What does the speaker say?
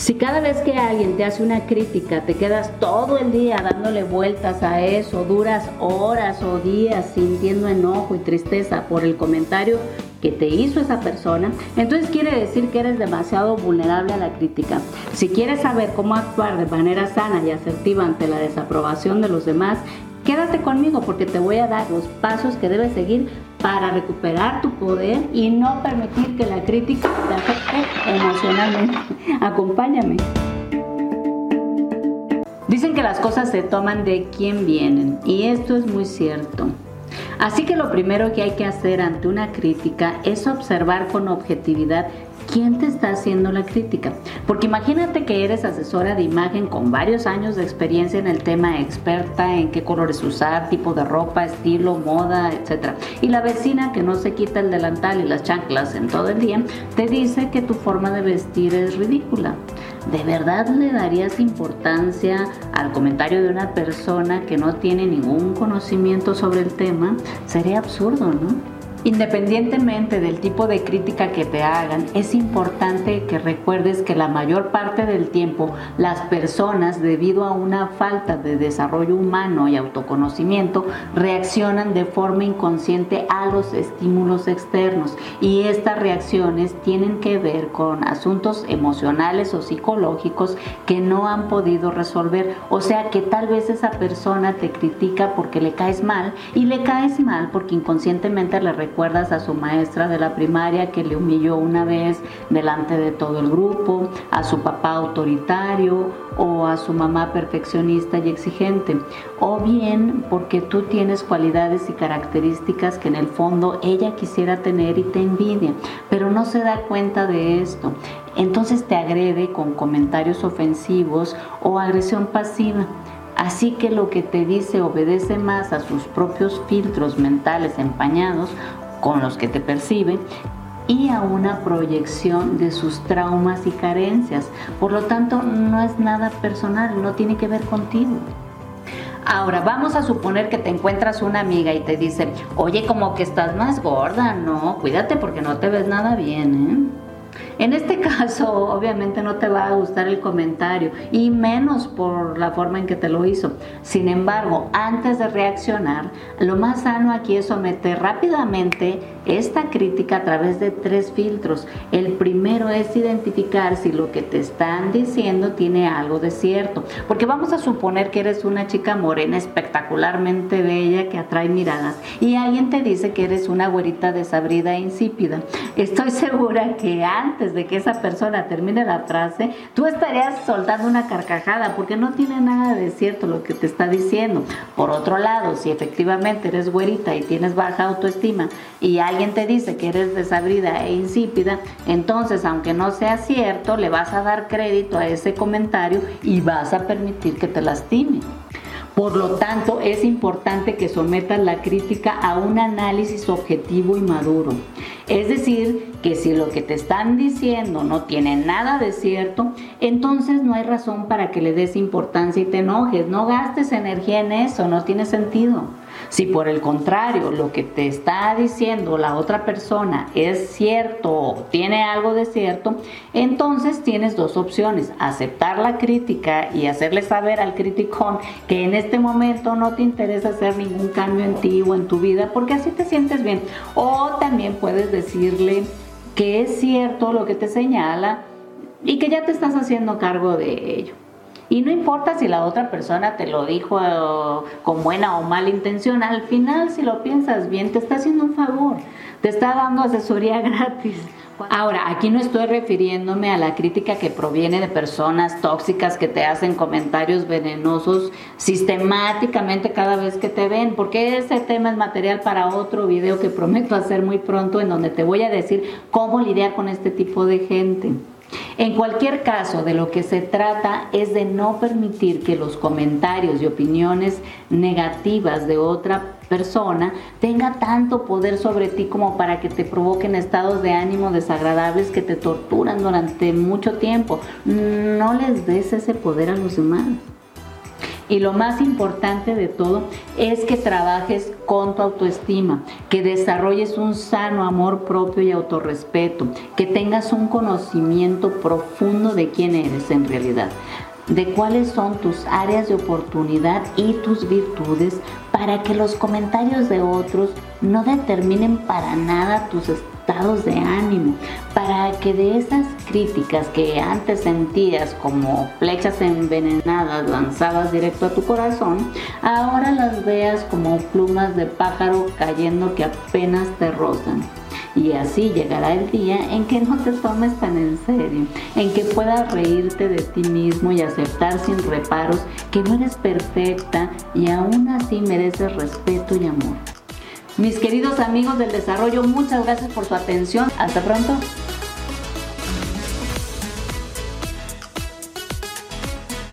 Si cada vez que alguien te hace una crítica te quedas todo el día dándole vueltas a eso, duras horas o días sintiendo enojo y tristeza por el comentario que te hizo esa persona, entonces quiere decir que eres demasiado vulnerable a la crítica. Si quieres saber cómo actuar de manera sana y asertiva ante la desaprobación de los demás, quédate conmigo porque te voy a dar los pasos que debes seguir para recuperar tu poder y no permitir que la crítica te afecte emocionalmente. Acompáñame. Dicen que las cosas se toman de quien vienen y esto es muy cierto. Así que lo primero que hay que hacer ante una crítica es observar con objetividad ¿quién te está haciendo la crítica? Porque imagínate que eres asesora de imagen con varios años de experiencia en el tema, experta en qué colores usar, tipo de ropa, estilo, moda, etc. Y la vecina que no se quita el delantal y las chanclas en todo el día, te dice que tu forma de vestir es ridícula. ¿De verdad le darías importancia al comentario de una persona que no tiene ningún conocimiento sobre el tema? Sería absurdo, ¿no? Independientemente del tipo de crítica que te hagan, es importante que recuerdes que la mayor parte del tiempo las personas, debido a una falta de desarrollo humano y autoconocimiento, reaccionan de forma inconsciente a los estímulos externos y estas reacciones tienen que ver con asuntos emocionales o psicológicos que no han podido resolver. O sea que tal vez esa persona te critica porque le caes mal y le caes mal porque inconscientemente le recuerdas a su maestra de la primaria que le humilló una vez delante de todo el grupo, a su papá autoritario o a su mamá perfeccionista y exigente, o bien porque tú tienes cualidades y características que en el fondo ella quisiera tener y te envidia, pero no se da cuenta de esto. Entonces te agrede con comentarios ofensivos o agresión pasiva. Así que lo que te dice obedece más a sus propios filtros mentales empañados con los que te percibe y a una proyección de sus traumas y carencias. Por lo tanto, no es nada personal, no tiene que ver contigo. Ahora, vamos a suponer que te encuentras una amiga y te dice, oye, como que estás más gorda, no, cuídate porque no te ves nada bien, ¿eh? En este caso, obviamente no te va a gustar el comentario y menos por la forma en que te lo hizo. Sin embargo, antes de reaccionar, lo más sano aquí es someter rápidamente esta crítica a través de tres filtros. El primero es identificar si lo que te están diciendo tiene algo de cierto. Porque vamos a suponer que eres una chica morena espectacularmente bella que atrae miradas y alguien te dice que eres una güerita desabrida e insípida. Estoy segura que antes de que esa persona termine la frase, tú estarías soltando una carcajada porque no tiene nada de cierto lo que te está diciendo. Por otro lado, si efectivamente eres güerita y tienes baja autoestima y alguien te dice que eres desabrida e insípida, entonces aunque no sea cierto, le vas a dar crédito a ese comentario y vas a permitir que te lastime. Por lo tanto, es importante que sometas la crítica a un análisis objetivo y maduro. Es decir, que si lo que te están diciendo no tiene nada de cierto, entonces no hay razón para que le des importancia y te enojes. No gastes energía en eso, no tiene sentido. Si por el contrario lo que te está diciendo la otra persona es cierto o tiene algo de cierto, entonces tienes dos opciones, aceptar la crítica y hacerle saber al criticón que en este momento no te interesa hacer ningún cambio en ti o en tu vida porque así te sientes bien. O también puedes decirle que es cierto lo que te señala y que ya te estás haciendo cargo de ello. Y no importa si la otra persona te lo dijo eh, con buena o mala intención, al final si lo piensas bien, te está haciendo un favor, te está dando asesoría gratis. Ahora, aquí no estoy refiriéndome a la crítica que proviene de personas tóxicas que te hacen comentarios venenosos sistemáticamente cada vez que te ven, porque ese tema es material para otro video que prometo hacer muy pronto en donde te voy a decir cómo lidiar con este tipo de gente. En cualquier caso, de lo que se trata es de no permitir que los comentarios y opiniones negativas de otra persona tenga tanto poder sobre ti como para que te provoquen estados de ánimo desagradables que te torturan durante mucho tiempo. No les des ese poder a los demás. Y lo más importante de todo es que trabajes con tu autoestima, que desarrolles un sano amor propio y autorrespeto, que tengas un conocimiento profundo de quién eres en realidad de cuáles son tus áreas de oportunidad y tus virtudes para que los comentarios de otros no determinen para nada tus de ánimo, para que de esas críticas que antes sentías como flechas envenenadas lanzadas directo a tu corazón, ahora las veas como plumas de pájaro cayendo que apenas te rozan. Y así llegará el día en que no te tomes tan en serio, en que puedas reírte de ti mismo y aceptar sin reparos que no eres perfecta y aún así mereces respeto y amor. Mis queridos amigos del desarrollo, muchas gracias por su atención. Hasta pronto.